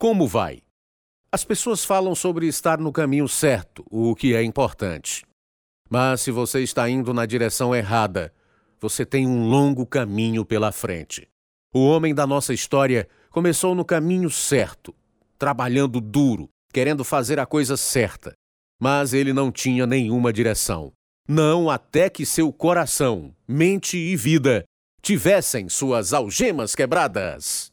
Como vai? As pessoas falam sobre estar no caminho certo, o que é importante. Mas se você está indo na direção errada, você tem um longo caminho pela frente. O homem da nossa história começou no caminho certo, trabalhando duro, querendo fazer a coisa certa. Mas ele não tinha nenhuma direção. Não até que seu coração, mente e vida tivessem suas algemas quebradas.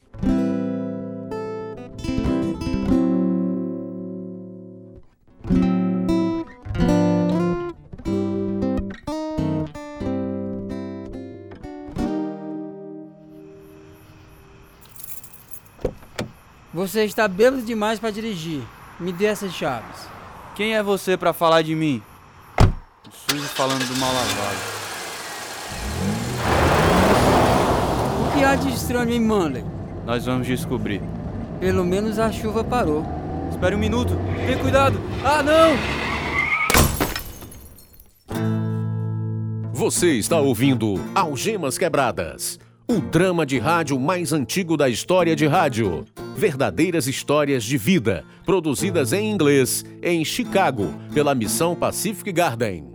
Você está bêbado demais para dirigir. Me dê essas chaves. Quem é você para falar de mim? Sujo falando do mal lavado. O que há de estranho em Manley? Nós vamos descobrir. Pelo menos a chuva parou. Espere um minuto. Tenha cuidado. Ah, não! Você está ouvindo Algemas Quebradas, o drama de rádio mais antigo da história de rádio. Verdadeiras histórias de vida, produzidas em inglês em Chicago pela missão Pacific Garden.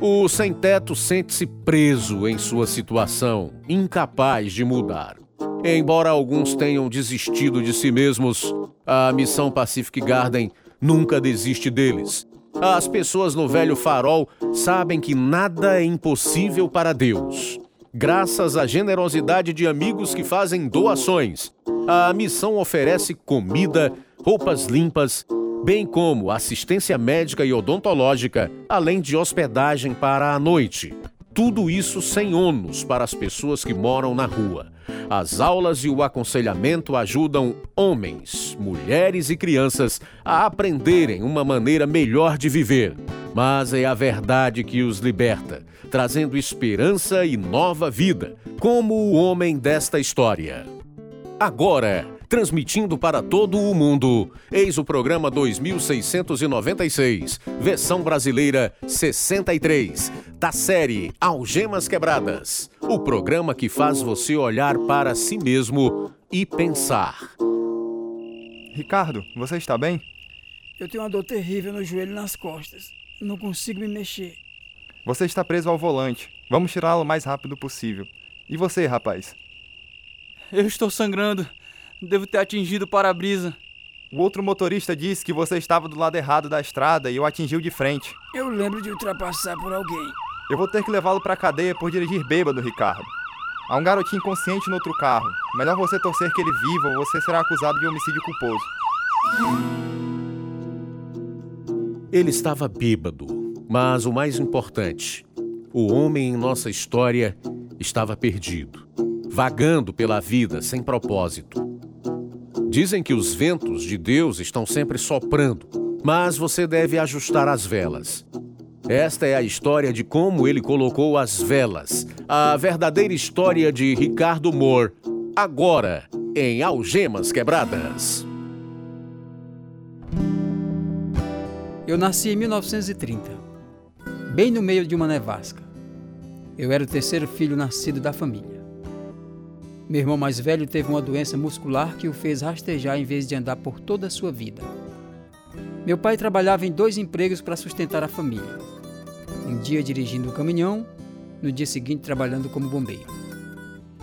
O sem-teto sente-se preso em sua situação, incapaz de mudar. Embora alguns tenham desistido de si mesmos, a missão Pacific Garden nunca desiste deles. As pessoas no velho farol sabem que nada é impossível para Deus. Graças à generosidade de amigos que fazem doações, a missão oferece comida, roupas limpas, bem como assistência médica e odontológica, além de hospedagem para a noite. Tudo isso sem ônus para as pessoas que moram na rua. As aulas e o aconselhamento ajudam homens, mulheres e crianças a aprenderem uma maneira melhor de viver. Mas é a verdade que os liberta, trazendo esperança e nova vida, como o homem desta história. Agora, transmitindo para todo o mundo, eis o programa 2696, versão brasileira 63, da série Algemas Quebradas. O programa que faz você olhar para si mesmo e pensar. Ricardo, você está bem? Eu tenho uma dor terrível no joelho e nas costas. Não consigo me mexer. Você está preso ao volante. Vamos tirá-lo o mais rápido possível. E você, rapaz? Eu estou sangrando. Devo ter atingido o para-brisa. O outro motorista disse que você estava do lado errado da estrada e o atingiu de frente. Eu lembro de ultrapassar por alguém. Eu vou ter que levá-lo para a cadeia por dirigir bêbado, Ricardo. Há um garotinho inconsciente no outro carro. Melhor você torcer que ele viva ou você será acusado de homicídio culposo. Ele estava bêbado, mas o mais importante, o homem em nossa história estava perdido vagando pela vida sem propósito. Dizem que os ventos de Deus estão sempre soprando, mas você deve ajustar as velas. Esta é a história de como ele colocou as velas, a verdadeira história de Ricardo Moore, agora em Algemas Quebradas. Eu nasci em 1930, bem no meio de uma nevasca. Eu era o terceiro filho nascido da família. Meu irmão mais velho teve uma doença muscular que o fez rastejar em vez de andar por toda a sua vida. Meu pai trabalhava em dois empregos para sustentar a família. Um dia dirigindo um caminhão, no dia seguinte trabalhando como bombeiro.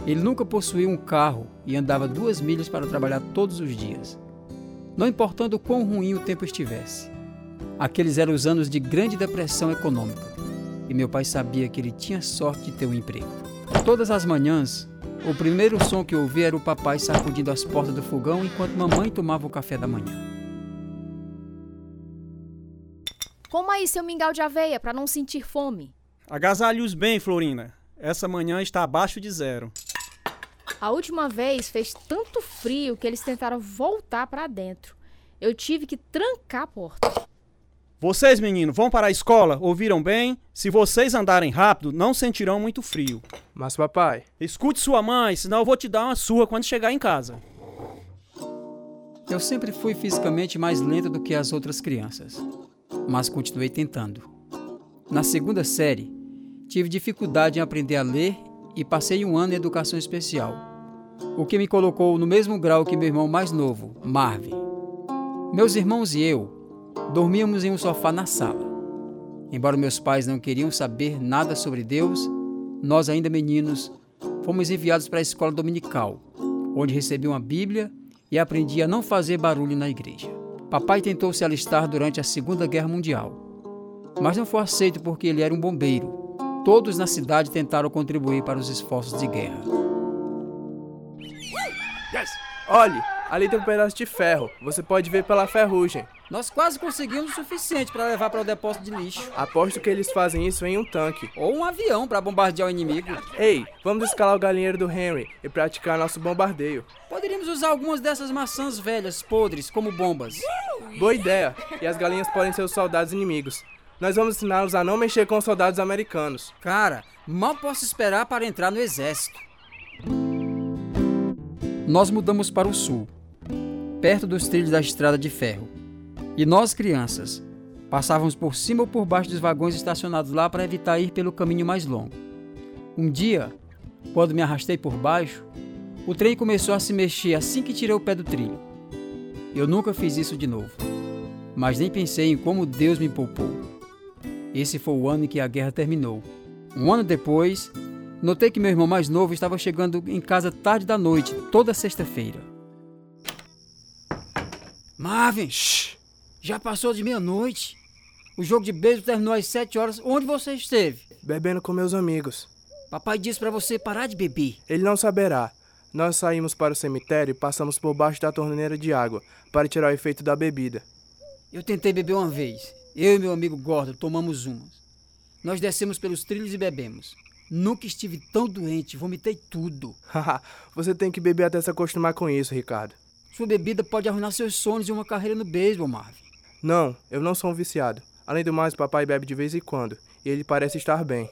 Ele nunca possuía um carro e andava duas milhas para trabalhar todos os dias. Não importando o quão ruim o tempo estivesse. Aqueles eram os anos de grande depressão econômica e meu pai sabia que ele tinha sorte de ter um emprego. Todas as manhãs, o primeiro som que ouvi era o papai sacudindo as portas do fogão enquanto mamãe tomava o café da manhã. Coma aí seu mingau de aveia para não sentir fome. Agasalhe-os bem, Florina. Essa manhã está abaixo de zero. A última vez fez tanto frio que eles tentaram voltar para dentro. Eu tive que trancar a porta. Vocês, meninos, vão para a escola? Ouviram bem? Se vocês andarem rápido, não sentirão muito frio. Mas, papai. Escute sua mãe, senão eu vou te dar uma surra quando chegar em casa. Eu sempre fui fisicamente mais lento do que as outras crianças, mas continuei tentando. Na segunda série, tive dificuldade em aprender a ler e passei um ano em educação especial. o que me colocou no mesmo grau que meu irmão mais novo, Marvin. Meus irmãos e eu dormíamos em um sofá na sala. Embora meus pais não queriam saber nada sobre Deus, nós, ainda meninos, fomos enviados para a escola dominical, onde recebi uma Bíblia e aprendi a não fazer barulho na igreja. Papai tentou se alistar durante a Segunda Guerra Mundial, mas não foi aceito porque ele era um bombeiro. Todos na cidade tentaram contribuir para os esforços de guerra. Olhe, ali tem um pedaço de ferro. Você pode ver pela ferrugem. Nós quase conseguimos o suficiente para levar para o depósito de lixo. Aposto que eles fazem isso em um tanque. Ou um avião para bombardear o inimigo. Ei, vamos escalar o galinheiro do Henry e praticar nosso bombardeio. Poderíamos usar algumas dessas maçãs velhas, podres, como bombas. Boa ideia. E as galinhas podem ser os soldados inimigos. Nós vamos ensiná-los a não mexer com os soldados americanos. Cara, mal posso esperar para entrar no exército. Nós mudamos para o sul, perto dos trilhos da estrada de ferro. E nós, crianças, passávamos por cima ou por baixo dos vagões estacionados lá para evitar ir pelo caminho mais longo. Um dia, quando me arrastei por baixo, o trem começou a se mexer assim que tirei o pé do trilho. Eu nunca fiz isso de novo, mas nem pensei em como Deus me poupou. Esse foi o ano em que a guerra terminou. Um ano depois, notei que meu irmão mais novo estava chegando em casa tarde da noite, toda sexta-feira. Marvin! Shh. Já passou de meia-noite. O jogo de beisebol terminou às sete horas. Onde você esteve? Bebendo com meus amigos. Papai disse para você parar de beber. Ele não saberá. Nós saímos para o cemitério e passamos por baixo da torneira de água para tirar o efeito da bebida. Eu tentei beber uma vez. Eu e meu amigo Gordon tomamos umas. Nós descemos pelos trilhos e bebemos. Nunca estive tão doente, vomitei tudo. Haha, você tem que beber até se acostumar com isso, Ricardo. Sua bebida pode arruinar seus sonhos e uma carreira no beisebol, Marvin. Não, eu não sou um viciado. Além do mais, papai bebe de vez em quando, e ele parece estar bem.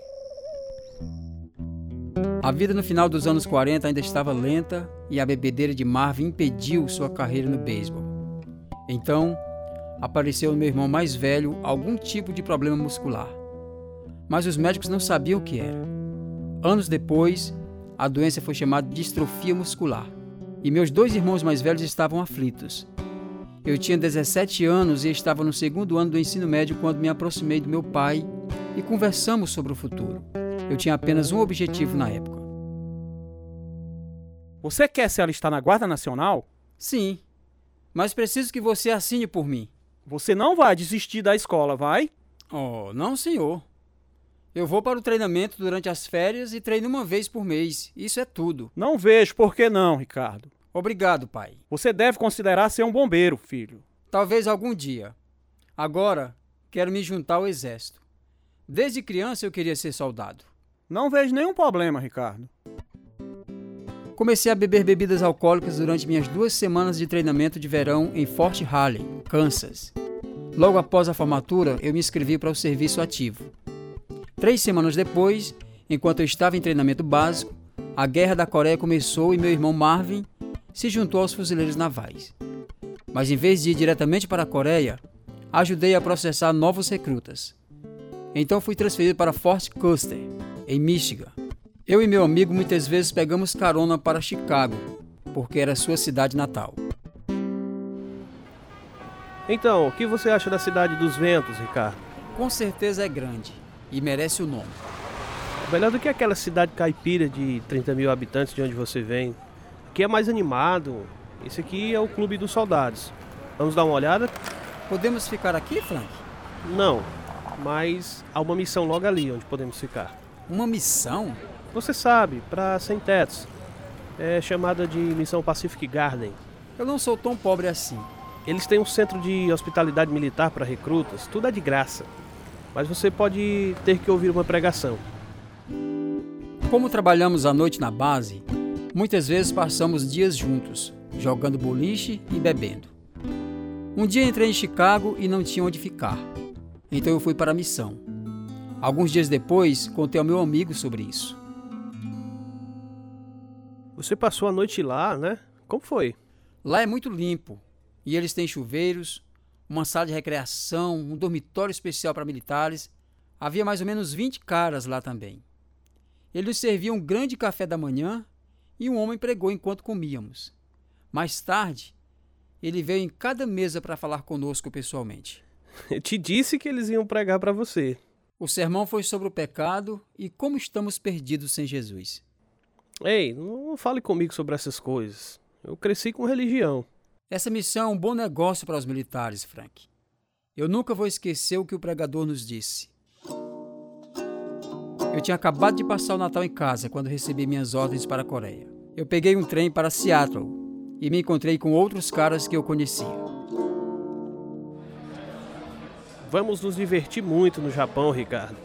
A vida no final dos anos 40 ainda estava lenta e a bebedeira de Marvin impediu sua carreira no beisebol. Então, apareceu no meu irmão mais velho algum tipo de problema muscular. Mas os médicos não sabiam o que era. Anos depois, a doença foi chamada de distrofia muscular. E meus dois irmãos mais velhos estavam aflitos. Eu tinha 17 anos e estava no segundo ano do ensino médio quando me aproximei do meu pai e conversamos sobre o futuro. Eu tinha apenas um objetivo na época. Você quer se alistar na Guarda Nacional? Sim, mas preciso que você assine por mim. Você não vai desistir da escola, vai? Oh, não, senhor. Eu vou para o treinamento durante as férias e treino uma vez por mês. Isso é tudo. Não vejo por que não, Ricardo. Obrigado, pai. Você deve considerar ser um bombeiro, filho. Talvez algum dia. Agora, quero me juntar ao exército. Desde criança eu queria ser soldado. Não vejo nenhum problema, Ricardo. Comecei a beber bebidas alcoólicas durante minhas duas semanas de treinamento de verão em Fort Halley, Kansas. Logo após a formatura, eu me inscrevi para o serviço ativo. Três semanas depois, enquanto eu estava em treinamento básico, a Guerra da Coreia começou e meu irmão Marvin se juntou aos fuzileiros navais. Mas em vez de ir diretamente para a Coreia, ajudei a processar novos recrutas. Então fui transferido para Fort Custer, em Michigan. Eu e meu amigo muitas vezes pegamos carona para Chicago, porque era sua cidade natal. Então, o que você acha da cidade dos ventos, Ricardo? Com certeza é grande e merece o nome. Melhor do que aquela cidade caipira de 30 mil habitantes de onde você vem. Aqui é mais animado. Esse aqui é o Clube dos Soldados. Vamos dar uma olhada? Podemos ficar aqui, Frank? Não, mas há uma missão logo ali onde podemos ficar. Uma missão? Você sabe, para sem tetos. É chamada de Missão Pacific Garden. Eu não sou tão pobre assim. Eles têm um centro de hospitalidade militar para recrutas, tudo é de graça. Mas você pode ter que ouvir uma pregação. Como trabalhamos à noite na base, muitas vezes passamos dias juntos, jogando boliche e bebendo. Um dia entrei em Chicago e não tinha onde ficar. Então eu fui para a missão. Alguns dias depois, contei ao meu amigo sobre isso. Você passou a noite lá, né? Como foi? Lá é muito limpo. E eles têm chuveiros, uma sala de recreação, um dormitório especial para militares. Havia mais ou menos 20 caras lá também. Eles nos serviam um grande café da manhã e um homem pregou enquanto comíamos. Mais tarde, ele veio em cada mesa para falar conosco pessoalmente. Eu te disse que eles iam pregar para você. O sermão foi sobre o pecado e como estamos perdidos sem Jesus. Ei, não fale comigo sobre essas coisas. Eu cresci com religião. Essa missão é um bom negócio para os militares, Frank. Eu nunca vou esquecer o que o pregador nos disse. Eu tinha acabado de passar o Natal em casa quando recebi minhas ordens para a Coreia. Eu peguei um trem para Seattle e me encontrei com outros caras que eu conhecia. Vamos nos divertir muito no Japão, Ricardo.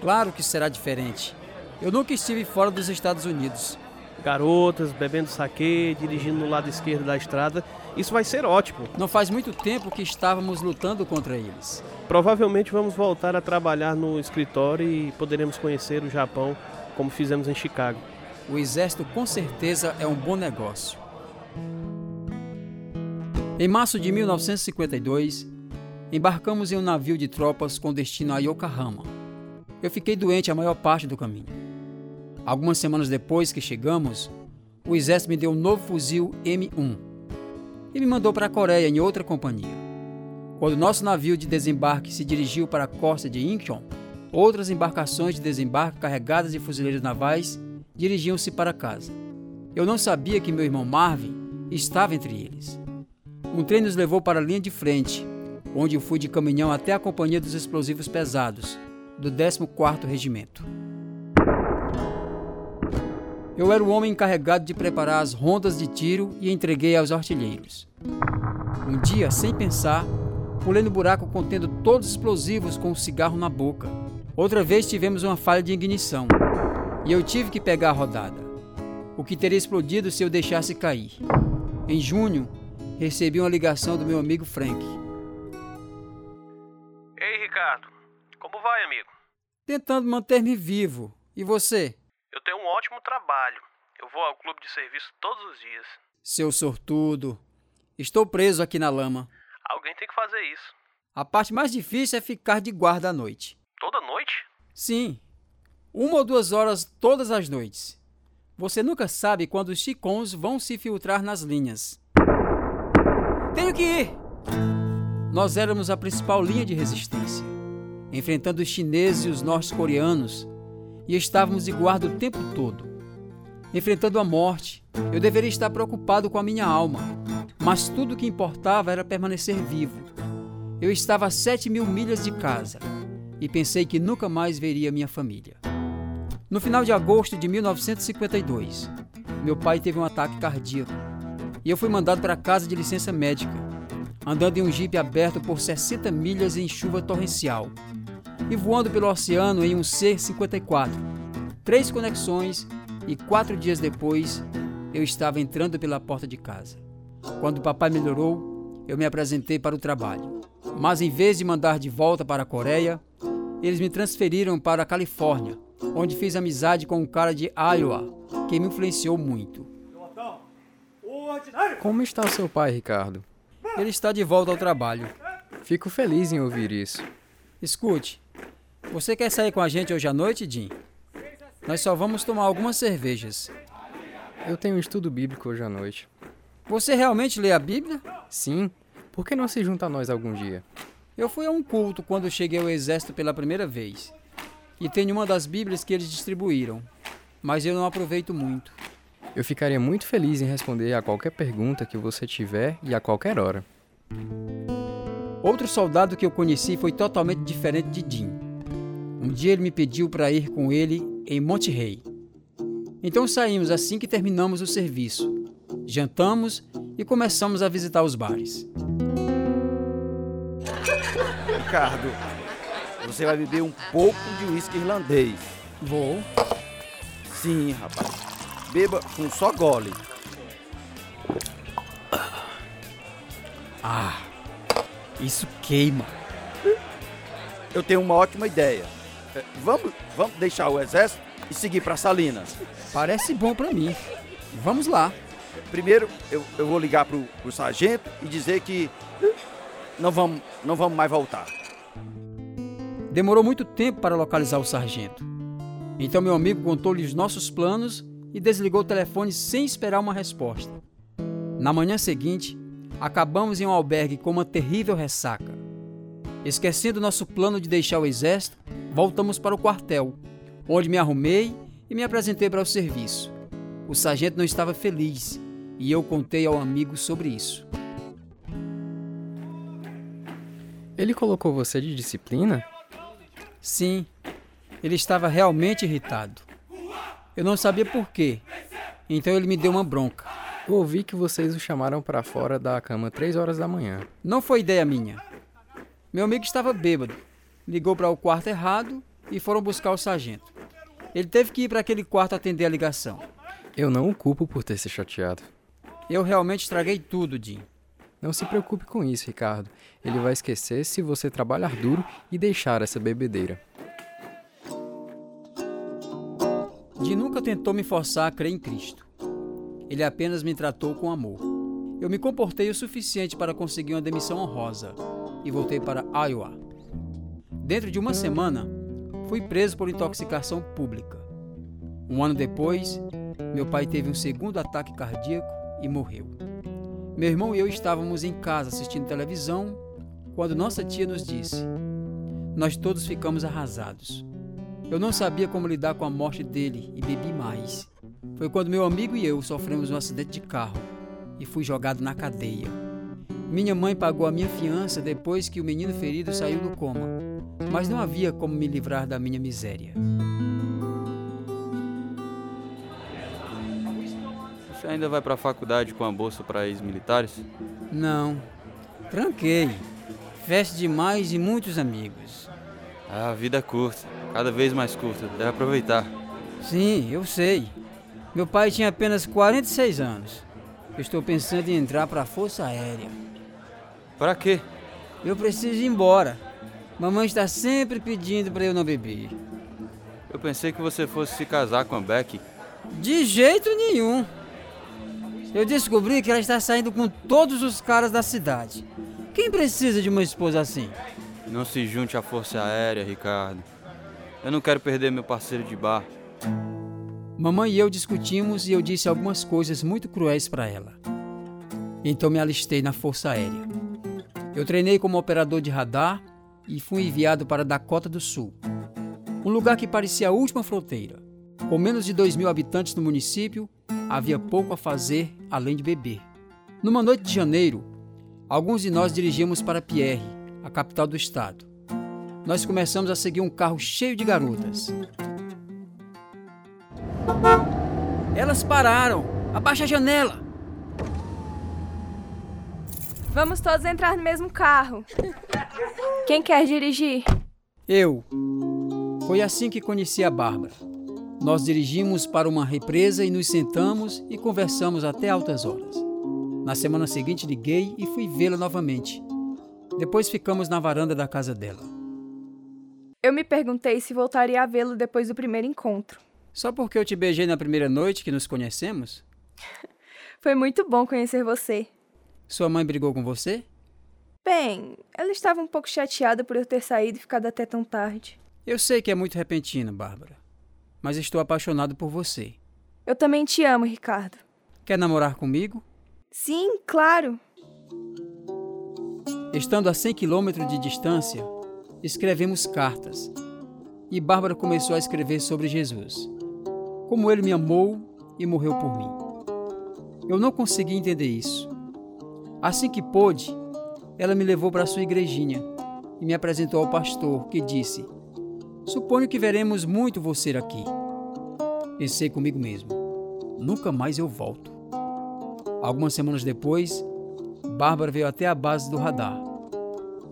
Claro que será diferente. Eu nunca estive fora dos Estados Unidos. Garotas, bebendo saquê, dirigindo no lado esquerdo da estrada. Isso vai ser ótimo. Não faz muito tempo que estávamos lutando contra eles. Provavelmente vamos voltar a trabalhar no escritório e poderemos conhecer o Japão como fizemos em Chicago. O exército com certeza é um bom negócio. Em março de 1952, embarcamos em um navio de tropas com destino a Yokohama. Eu fiquei doente a maior parte do caminho. Algumas semanas depois que chegamos, o exército me deu um novo fuzil M1 e me mandou para a Coreia em outra companhia. Quando nosso navio de desembarque se dirigiu para a costa de Incheon, outras embarcações de desembarque carregadas de fuzileiros navais dirigiam-se para casa. Eu não sabia que meu irmão Marvin estava entre eles. Um trem nos levou para a linha de frente, onde eu fui de caminhão até a companhia dos explosivos pesados, do 14º Regimento. Eu era o homem encarregado de preparar as rondas de tiro e entreguei aos artilheiros. Um dia, sem pensar, pulei no buraco contendo todos os explosivos com um cigarro na boca. Outra vez tivemos uma falha de ignição e eu tive que pegar a rodada, o que teria explodido se eu deixasse cair. Em junho, recebi uma ligação do meu amigo Frank. Ei, Ricardo. Como vai, amigo? Tentando manter-me vivo. E você? Ótimo trabalho. Eu vou ao clube de serviço todos os dias. Seu sortudo. Estou preso aqui na lama. Alguém tem que fazer isso. A parte mais difícil é ficar de guarda à noite. Toda noite? Sim. Uma ou duas horas todas as noites. Você nunca sabe quando os chicons vão se filtrar nas linhas. Tenho que ir! Nós éramos a principal linha de resistência, enfrentando os chineses e os norte-coreanos, e estávamos de guarda o tempo todo. Enfrentando a morte, eu deveria estar preocupado com a minha alma, mas tudo o que importava era permanecer vivo. Eu estava a sete mil milhas de casa e pensei que nunca mais veria minha família. No final de agosto de 1952, meu pai teve um ataque cardíaco e eu fui mandado para casa de licença médica, andando em um jipe aberto por 60 milhas em chuva torrencial e voando pelo oceano em um C-54. Três conexões e quatro dias depois eu estava entrando pela porta de casa. Quando o papai melhorou, eu me apresentei para o trabalho. Mas em vez de mandar de volta para a Coreia, eles me transferiram para a Califórnia, onde fiz amizade com um cara de Iowa, que me influenciou muito. Como está seu pai, Ricardo? Ele está de volta ao trabalho. Fico feliz em ouvir isso. Escute, você quer sair com a gente hoje à noite, Jim? Nós só vamos tomar algumas cervejas. Eu tenho um estudo bíblico hoje à noite. Você realmente lê a Bíblia? Sim. Por que não se junta a nós algum dia? Eu fui a um culto quando cheguei ao exército pela primeira vez. E tenho uma das Bíblias que eles distribuíram. Mas eu não aproveito muito. Eu ficaria muito feliz em responder a qualquer pergunta que você tiver e a qualquer hora. Outro soldado que eu conheci foi totalmente diferente de Jim. Um dia ele me pediu para ir com ele em Monte Rei. Então saímos assim que terminamos o serviço. Jantamos e começamos a visitar os bares. Ricardo, você vai beber um pouco de uísque irlandês. Vou. Sim, rapaz. Beba com só gole. Ah, isso queima. Eu tenho uma ótima ideia. Vamos, vamos deixar o exército e seguir para Salinas. Parece bom para mim. Vamos lá. Primeiro, eu, eu vou ligar pro, pro sargento e dizer que não vamos, não vamos mais voltar. Demorou muito tempo para localizar o sargento. Então meu amigo contou-lhe os nossos planos e desligou o telefone sem esperar uma resposta. Na manhã seguinte, acabamos em um albergue com uma terrível ressaca. Esquecendo nosso plano de deixar o exército, voltamos para o quartel, onde me arrumei e me apresentei para o serviço. O sargento não estava feliz e eu contei ao amigo sobre isso. Ele colocou você de disciplina? Sim, ele estava realmente irritado. Eu não sabia por quê, então ele me deu uma bronca. Eu ouvi que vocês o chamaram para fora da cama três horas da manhã. Não foi ideia minha. Meu amigo estava bêbado, ligou para o quarto errado e foram buscar o sargento. Ele teve que ir para aquele quarto atender a ligação. Eu não o culpo por ter se chateado. Eu realmente estraguei tudo, Jim. Não se preocupe com isso, Ricardo. Ele vai esquecer se você trabalhar duro e deixar essa bebedeira. Jim nunca tentou me forçar a crer em Cristo. Ele apenas me tratou com amor. Eu me comportei o suficiente para conseguir uma demissão honrosa e voltei para Iowa. Dentro de uma semana, fui preso por intoxicação pública. Um ano depois, meu pai teve um segundo ataque cardíaco e morreu. Meu irmão e eu estávamos em casa assistindo televisão quando nossa tia nos disse: Nós todos ficamos arrasados. Eu não sabia como lidar com a morte dele e bebi mais. Foi quando meu amigo e eu sofremos um acidente de carro e fui jogado na cadeia. Minha mãe pagou a minha fiança depois que o menino ferido saiu do coma, mas não havia como me livrar da minha miséria. Você ainda vai para a faculdade com a bolsa para ex-militares? Não. Tranquei. Festa demais e muitos amigos. A vida é curta, cada vez mais curta. Deve aproveitar. Sim, eu sei. Meu pai tinha apenas 46 anos. Estou pensando em entrar para a Força Aérea. Para quê? Eu preciso ir embora. Mamãe está sempre pedindo para eu não beber. Eu pensei que você fosse se casar com a Becky. De jeito nenhum. Eu descobri que ela está saindo com todos os caras da cidade. Quem precisa de uma esposa assim? Não se junte à Força Aérea, Ricardo. Eu não quero perder meu parceiro de bar. Mamãe e eu discutimos e eu disse algumas coisas muito cruéis para ela. Então me alistei na Força Aérea. Eu treinei como operador de radar e fui enviado para Dakota do Sul, um lugar que parecia a última fronteira. Com menos de 2 mil habitantes no município, havia pouco a fazer além de beber. Numa noite de janeiro, alguns de nós dirigimos para Pierre, a capital do estado. Nós começamos a seguir um carro cheio de garotas. Elas pararam! Abaixa a janela! Vamos todos entrar no mesmo carro. Quem quer dirigir? Eu. Foi assim que conheci a Bárbara. Nós dirigimos para uma represa e nos sentamos e conversamos até altas horas. Na semana seguinte liguei e fui vê-la novamente. Depois ficamos na varanda da casa dela. Eu me perguntei se voltaria a vê-lo depois do primeiro encontro. Só porque eu te beijei na primeira noite que nos conhecemos? Foi muito bom conhecer você. Sua mãe brigou com você? Bem, ela estava um pouco chateada por eu ter saído e ficado até tão tarde. Eu sei que é muito repentino, Bárbara, mas estou apaixonado por você. Eu também te amo, Ricardo. Quer namorar comigo? Sim, claro. Estando a 100 quilômetros de distância, escrevemos cartas. E Bárbara começou a escrever sobre Jesus. Como ele me amou e morreu por mim. Eu não consegui entender isso. Assim que pôde, ela me levou para sua igrejinha e me apresentou ao pastor, que disse: Suponho que veremos muito você aqui. Pensei comigo mesmo: nunca mais eu volto. Algumas semanas depois, Bárbara veio até a base do radar.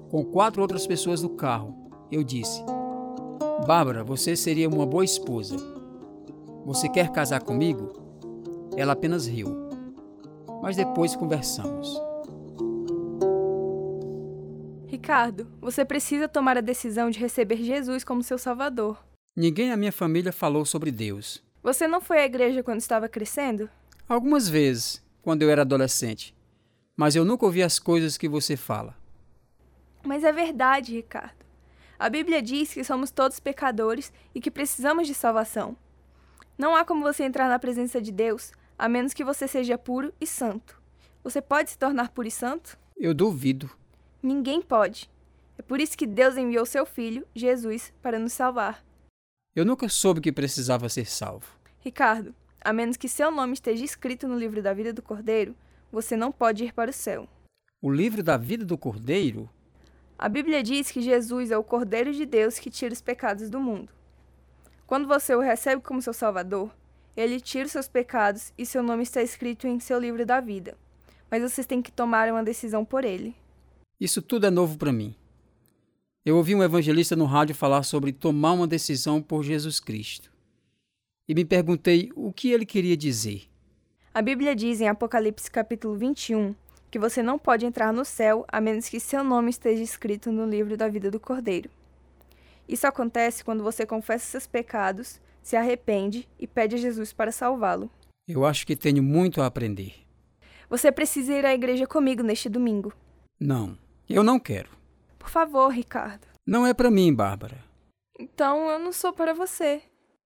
Com quatro outras pessoas no carro, eu disse: Bárbara, você seria uma boa esposa. Você quer casar comigo? Ela apenas riu. Mas depois conversamos. Ricardo, você precisa tomar a decisão de receber Jesus como seu Salvador. Ninguém na minha família falou sobre Deus. Você não foi à igreja quando estava crescendo? Algumas vezes, quando eu era adolescente. Mas eu nunca ouvi as coisas que você fala. Mas é verdade, Ricardo. A Bíblia diz que somos todos pecadores e que precisamos de salvação. Não há como você entrar na presença de Deus a menos que você seja puro e santo. Você pode se tornar puro e santo? Eu duvido. Ninguém pode. É por isso que Deus enviou seu filho, Jesus, para nos salvar. Eu nunca soube que precisava ser salvo. Ricardo, a menos que seu nome esteja escrito no livro da vida do Cordeiro, você não pode ir para o céu. O livro da vida do Cordeiro? A Bíblia diz que Jesus é o Cordeiro de Deus que tira os pecados do mundo. Quando você o recebe como seu Salvador, ele tira os seus pecados e seu nome está escrito em seu livro da vida. Mas vocês têm que tomar uma decisão por ele. Isso tudo é novo para mim. Eu ouvi um evangelista no rádio falar sobre tomar uma decisão por Jesus Cristo. E me perguntei o que ele queria dizer. A Bíblia diz em Apocalipse capítulo 21 que você não pode entrar no céu a menos que seu nome esteja escrito no livro da vida do Cordeiro. Isso acontece quando você confessa seus pecados, se arrepende e pede a Jesus para salvá-lo. Eu acho que tenho muito a aprender. Você precisa ir à igreja comigo neste domingo. Não, eu não quero. Por favor, Ricardo. Não é para mim, Bárbara. Então eu não sou para você.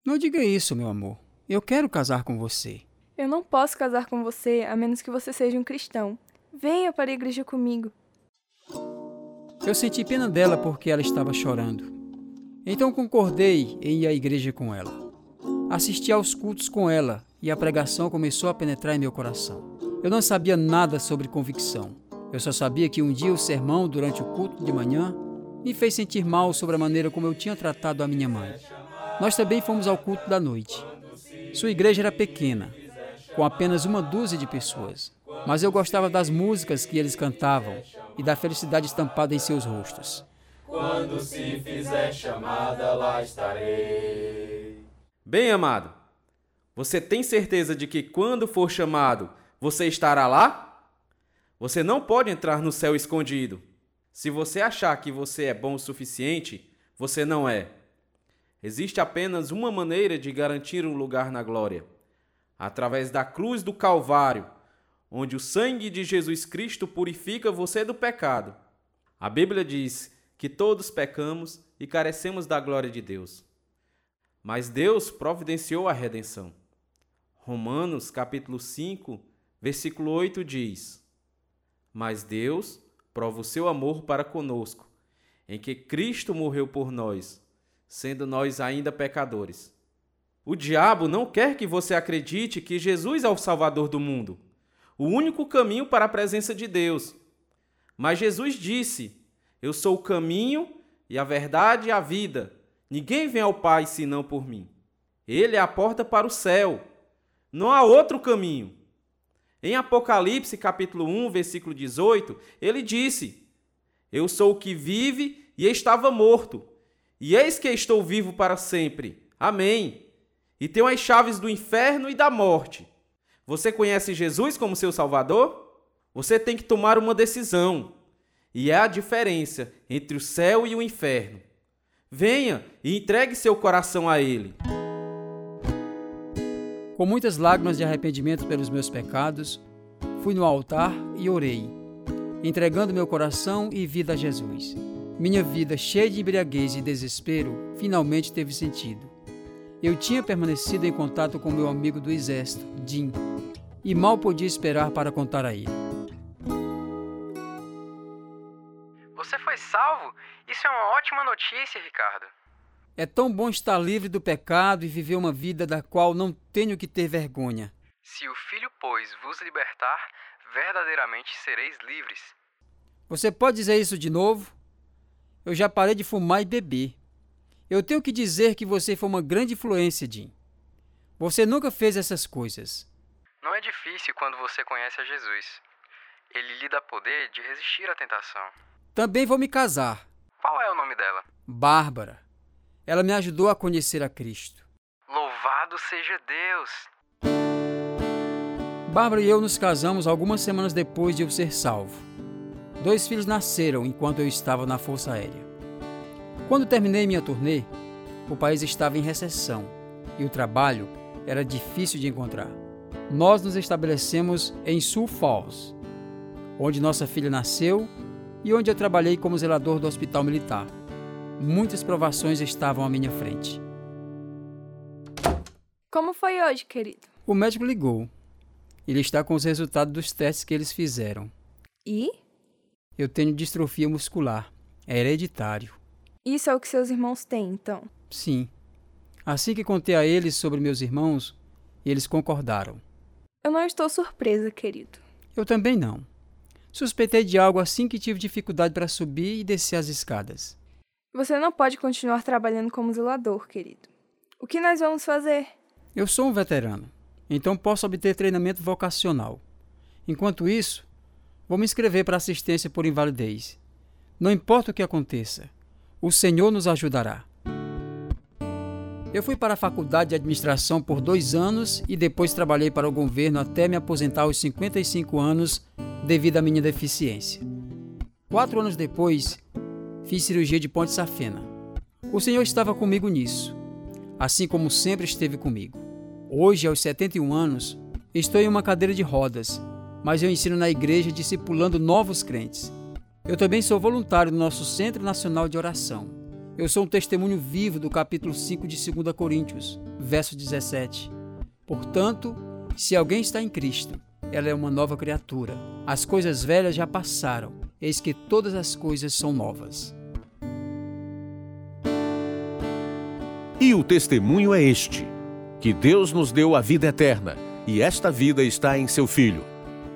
Não diga isso, meu amor. Eu quero casar com você. Eu não posso casar com você a menos que você seja um cristão. Venha para a igreja comigo. Eu senti pena dela porque ela estava chorando. Então concordei em ir à igreja com ela. Assisti aos cultos com ela e a pregação começou a penetrar em meu coração. Eu não sabia nada sobre convicção. Eu só sabia que um dia o sermão, durante o culto de manhã, me fez sentir mal sobre a maneira como eu tinha tratado a minha mãe. Nós também fomos ao culto da noite. Sua igreja era pequena, com apenas uma dúzia de pessoas, mas eu gostava das músicas que eles cantavam e da felicidade estampada em seus rostos. Quando se fizer chamada, lá estarei. Bem, amado, você tem certeza de que quando for chamado, você estará lá? Você não pode entrar no céu escondido. Se você achar que você é bom o suficiente, você não é. Existe apenas uma maneira de garantir um lugar na glória: através da cruz do Calvário, onde o sangue de Jesus Cristo purifica você do pecado. A Bíblia diz que todos pecamos e carecemos da glória de Deus. Mas Deus providenciou a redenção. Romanos capítulo 5, versículo 8 diz: Mas Deus prova o seu amor para conosco, em que Cristo morreu por nós, sendo nós ainda pecadores. O diabo não quer que você acredite que Jesus é o Salvador do mundo, o único caminho para a presença de Deus. Mas Jesus disse: Eu sou o caminho e a verdade e a vida. Ninguém vem ao Pai senão por mim. Ele é a porta para o céu. Não há outro caminho. Em Apocalipse, capítulo 1, versículo 18, ele disse: Eu sou o que vive e estava morto, e eis que estou vivo para sempre. Amém. E tenho as chaves do inferno e da morte. Você conhece Jesus como seu Salvador? Você tem que tomar uma decisão. E é a diferença entre o céu e o inferno. Venha e entregue seu coração a Ele. Com muitas lágrimas de arrependimento pelos meus pecados, fui no altar e orei, entregando meu coração e vida a Jesus. Minha vida, cheia de embriaguez e desespero, finalmente teve sentido. Eu tinha permanecido em contato com meu amigo do exército, Jim, e mal podia esperar para contar a ele. Você foi salvo? Isso é uma ótima notícia, Ricardo. É tão bom estar livre do pecado e viver uma vida da qual não tenho que ter vergonha. Se o Filho, pois, vos libertar, verdadeiramente sereis livres. Você pode dizer isso de novo? Eu já parei de fumar e beber. Eu tenho que dizer que você foi uma grande influência, Jim. Você nunca fez essas coisas. Não é difícil quando você conhece a Jesus. Ele lhe dá poder de resistir à tentação. Também vou me casar. Qual é o nome dela? Bárbara. Ela me ajudou a conhecer a Cristo. Louvado seja Deus! Bárbara e eu nos casamos algumas semanas depois de eu ser salvo. Dois filhos nasceram enquanto eu estava na Força Aérea. Quando terminei minha turnê, o país estava em recessão e o trabalho era difícil de encontrar. Nós nos estabelecemos em Sioux Falls, onde nossa filha nasceu e onde eu trabalhei como zelador do hospital militar. Muitas provações estavam à minha frente. Como foi hoje, querido? O médico ligou. Ele está com os resultados dos testes que eles fizeram. E? Eu tenho distrofia muscular. É hereditário. Isso é o que seus irmãos têm, então? Sim. Assim que contei a eles sobre meus irmãos, eles concordaram. Eu não estou surpresa, querido. Eu também não. Suspeitei de algo assim que tive dificuldade para subir e descer as escadas. Você não pode continuar trabalhando como zelador, querido. O que nós vamos fazer? Eu sou um veterano, então posso obter treinamento vocacional. Enquanto isso, vou me inscrever para assistência por invalidez. Não importa o que aconteça, o Senhor nos ajudará. Eu fui para a faculdade de administração por dois anos e depois trabalhei para o governo até me aposentar aos 55 anos devido à minha deficiência. Quatro anos depois, fiz cirurgia de ponte safena. O Senhor estava comigo nisso, assim como sempre esteve comigo. Hoje, aos 71 anos, estou em uma cadeira de rodas, mas eu ensino na igreja discipulando novos crentes. Eu também sou voluntário do nosso Centro Nacional de Oração. Eu sou um testemunho vivo do capítulo 5 de 2 Coríntios, verso 17. Portanto, se alguém está em Cristo, ela é uma nova criatura. As coisas velhas já passaram, eis que todas as coisas são novas. E o testemunho é este: que Deus nos deu a vida eterna, e esta vida está em seu Filho.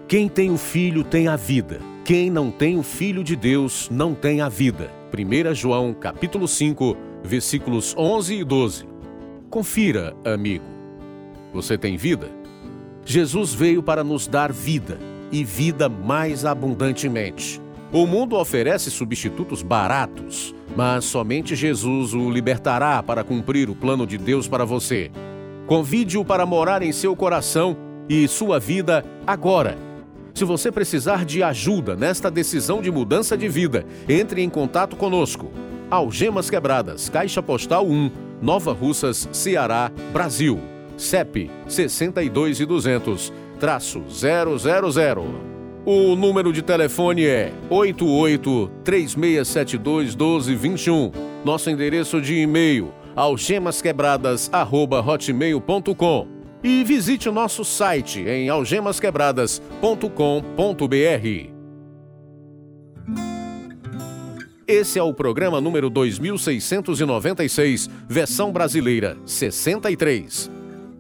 Quem tem o Filho tem a vida. Quem não tem o Filho de Deus não tem a vida. 1 João capítulo 5, versículos 11 e 12. Confira, amigo. Você tem vida? Jesus veio para nos dar vida e vida mais abundantemente. O mundo oferece substitutos baratos, mas somente Jesus o libertará para cumprir o plano de Deus para você. Convide-o para morar em seu coração e sua vida agora se você precisar de ajuda nesta decisão de mudança de vida, entre em contato conosco. Algemas Quebradas, Caixa Postal 1, Nova Russas, Ceará, Brasil. CEP 62 e 200, traço 000. O número de telefone é 88 3672 1221. Nosso endereço de e-mail algemasquebradas@hotmail.com e visite o nosso site em algemasquebradas.com.br. Esse é o programa número 2696, versão brasileira 63.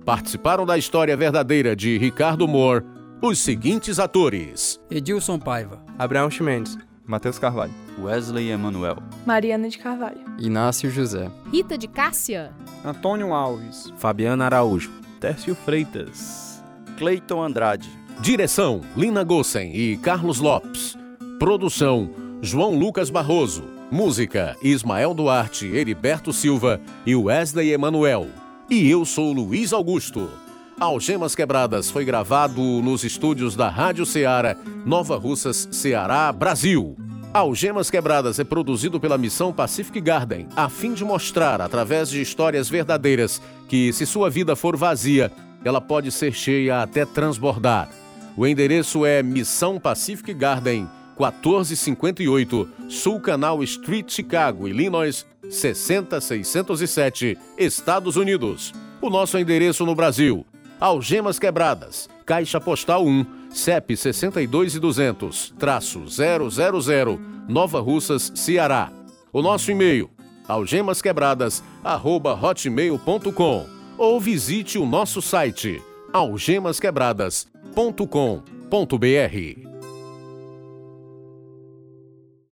Participaram da história verdadeira de Ricardo Moore os seguintes atores: Edilson Paiva, Abraão Chimenez, Matheus Carvalho, Wesley Emanuel, Mariana de Carvalho, Inácio José, Rita de Cássia, Antônio Alves, Fabiana Araújo, Tércio Freitas, Cleiton Andrade. Direção: Lina Gossen e Carlos Lopes. Produção: João Lucas Barroso. Música: Ismael Duarte, Heriberto Silva e Wesley Emanuel. E eu sou Luiz Augusto. Algemas Quebradas foi gravado nos estúdios da Rádio Ceará, Nova Russas, Ceará, Brasil. Algemas Quebradas é produzido pela Missão Pacific Garden, a fim de mostrar, através de histórias verdadeiras, que se sua vida for vazia, ela pode ser cheia até transbordar. O endereço é Missão Pacific Garden, 1458, Sul Canal Street, Chicago, Illinois, 60607, Estados Unidos. O nosso endereço no Brasil: Algemas Quebradas, Caixa Postal 1, CEP 62 e 200, traço 000, Nova Russas, Ceará. O nosso e-mail: algemasquebradas@hotmail.com ou visite o nosso site algemasquebradas.com.br.